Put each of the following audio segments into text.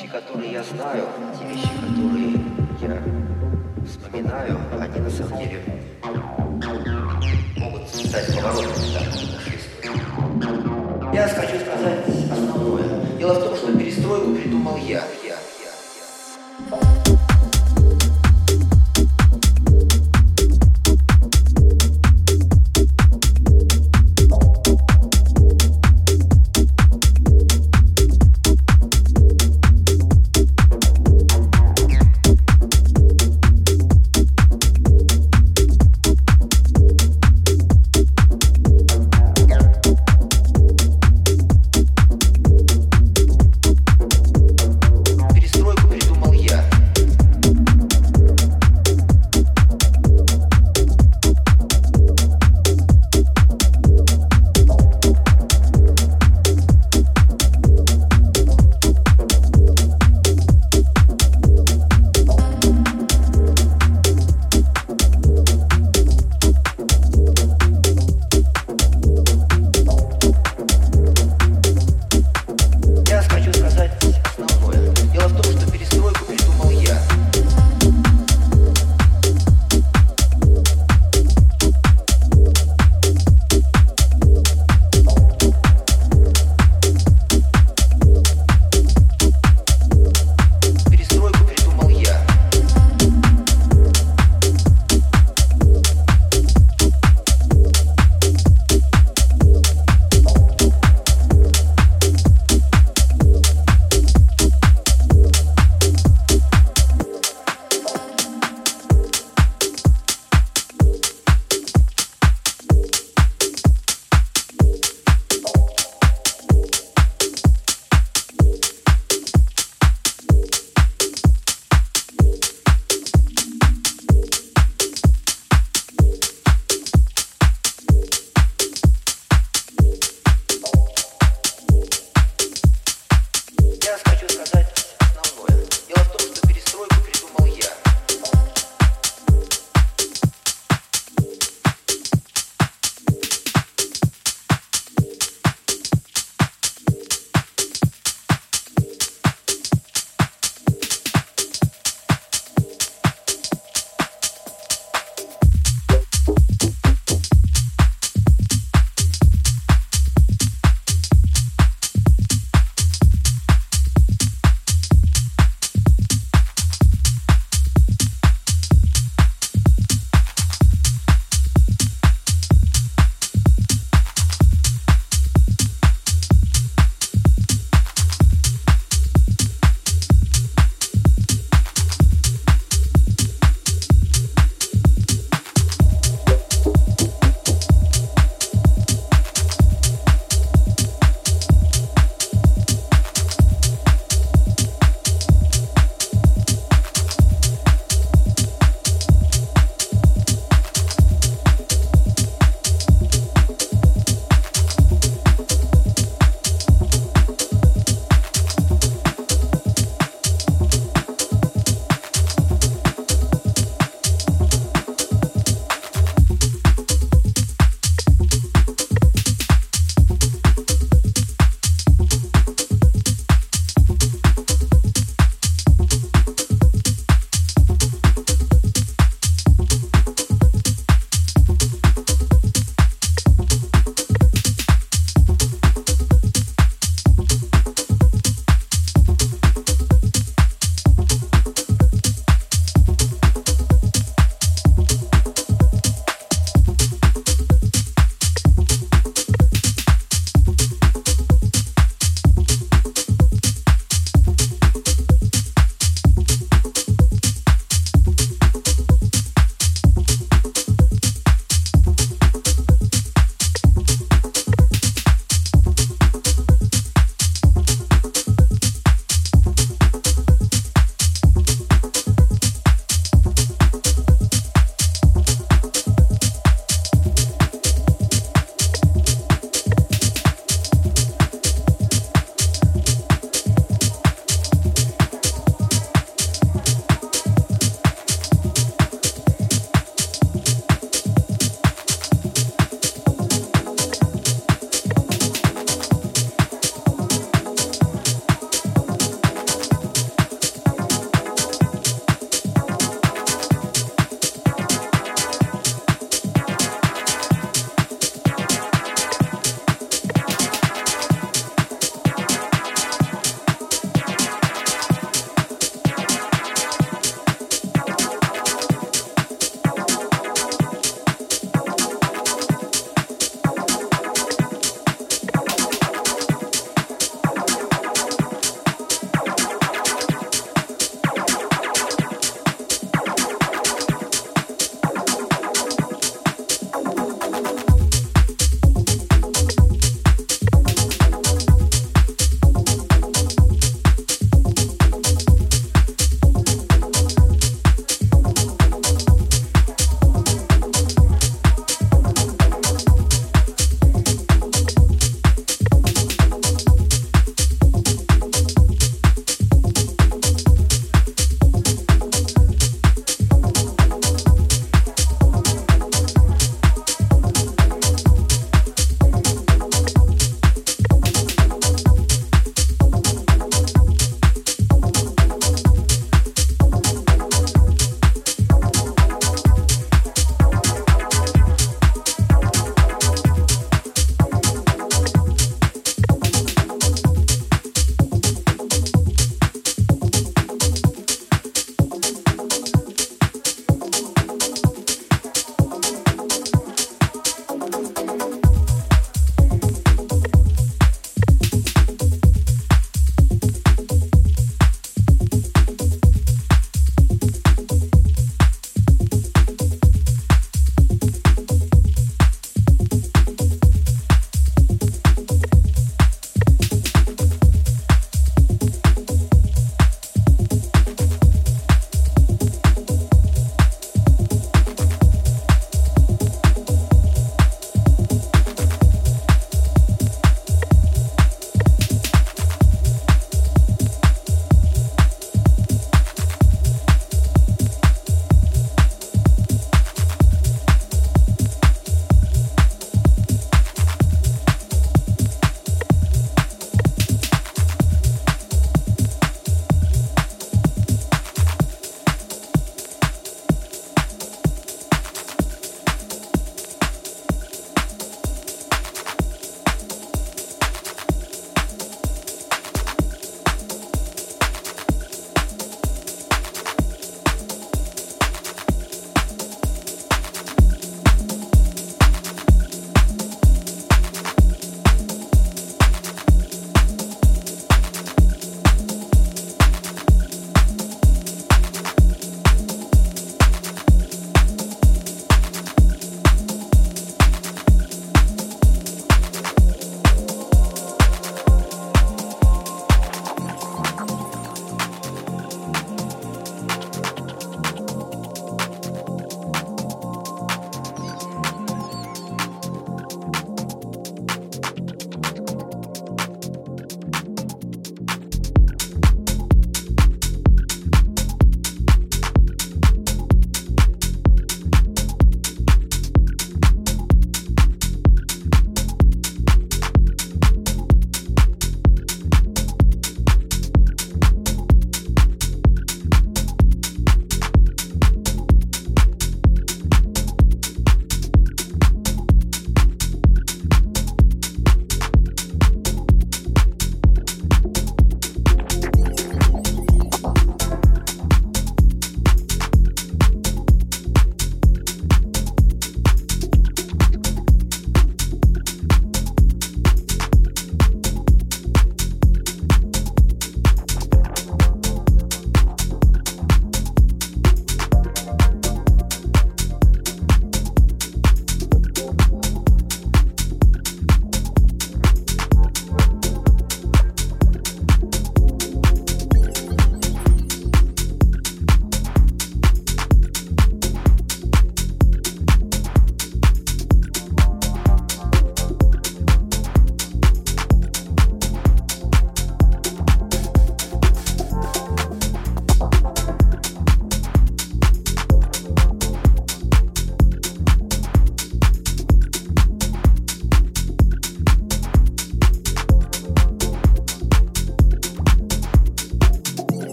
вещи, которые я знаю, те вещи, которые я вспоминаю, они на самом деле могут стать поворотом да, нашей истории. Я хочу сказать основное. Дело в том, что перестройку придумал я. я, я, я.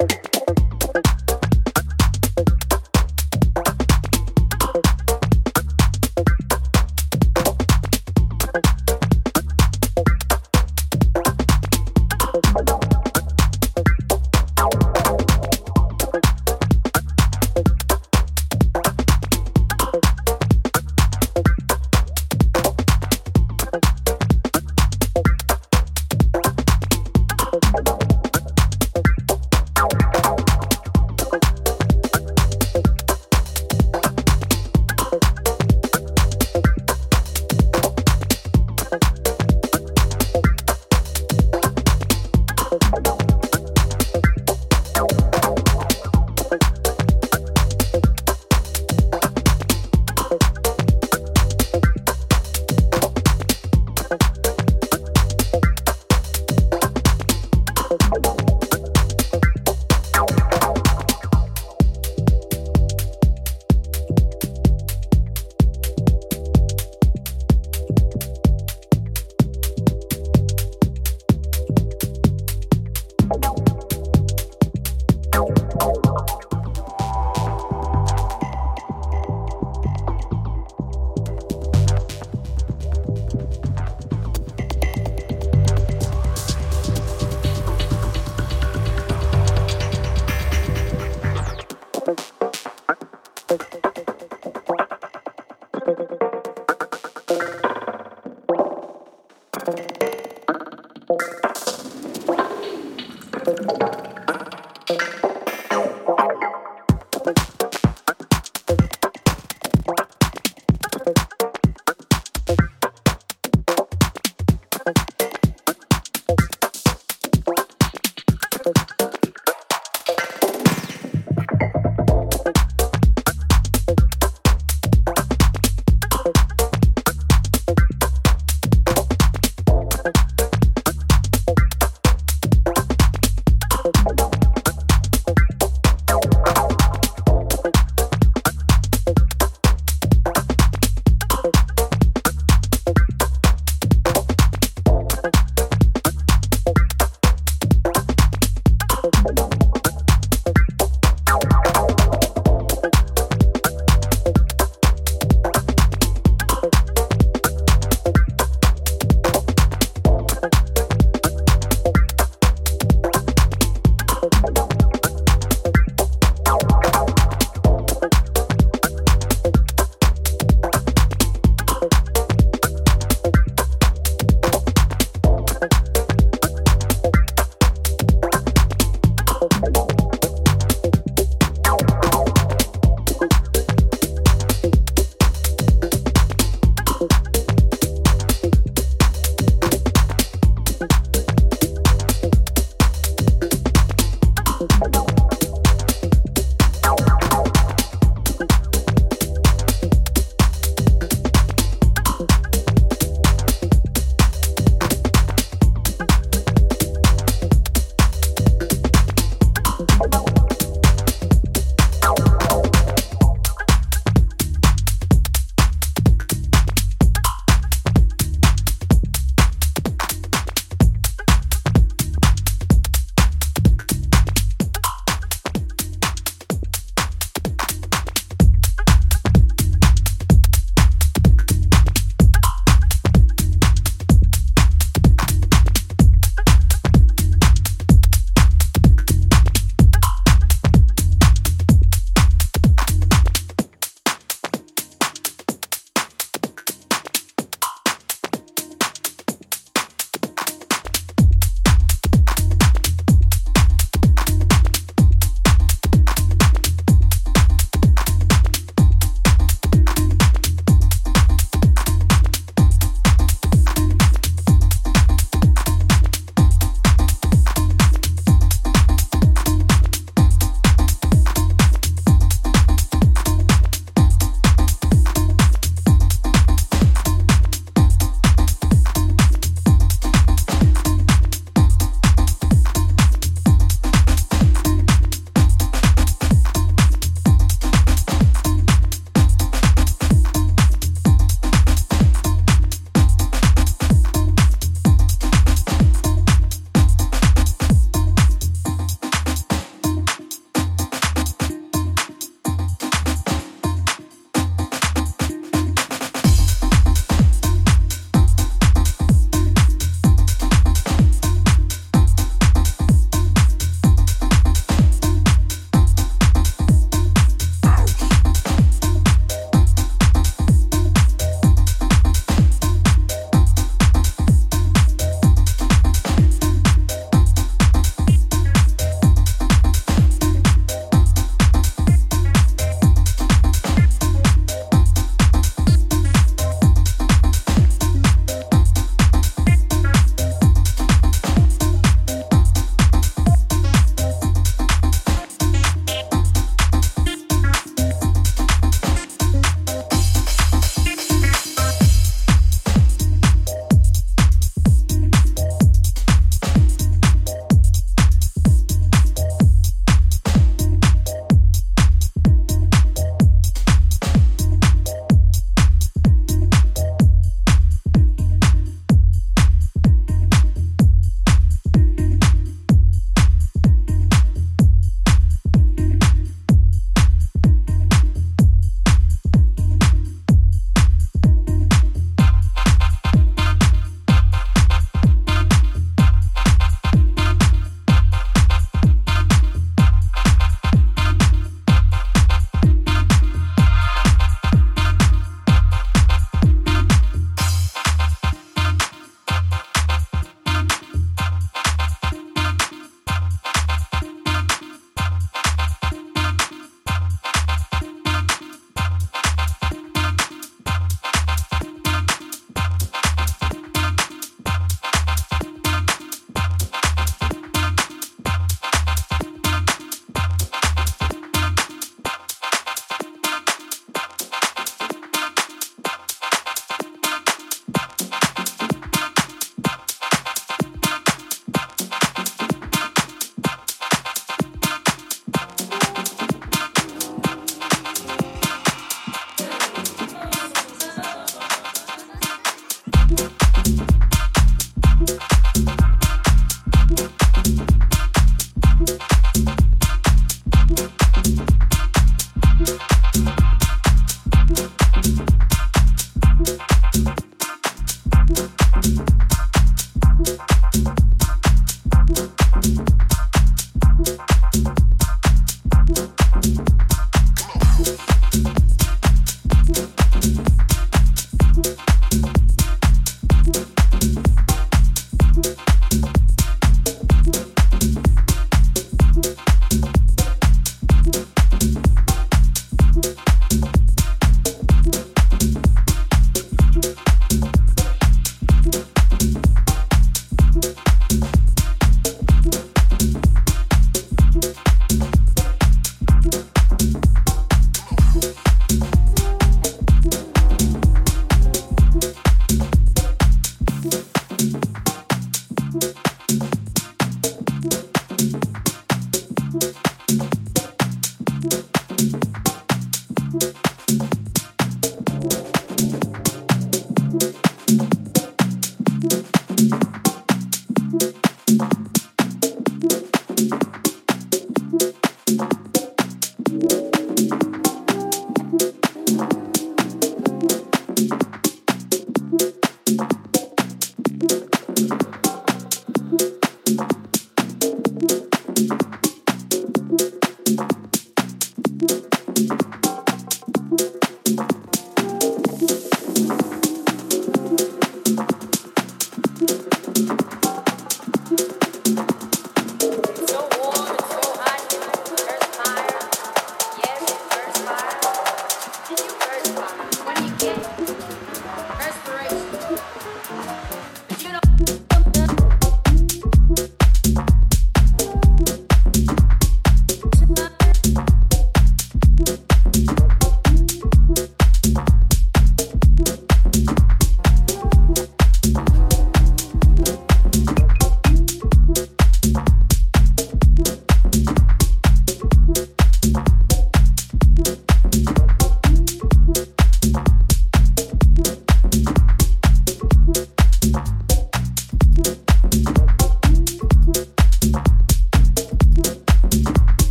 Records.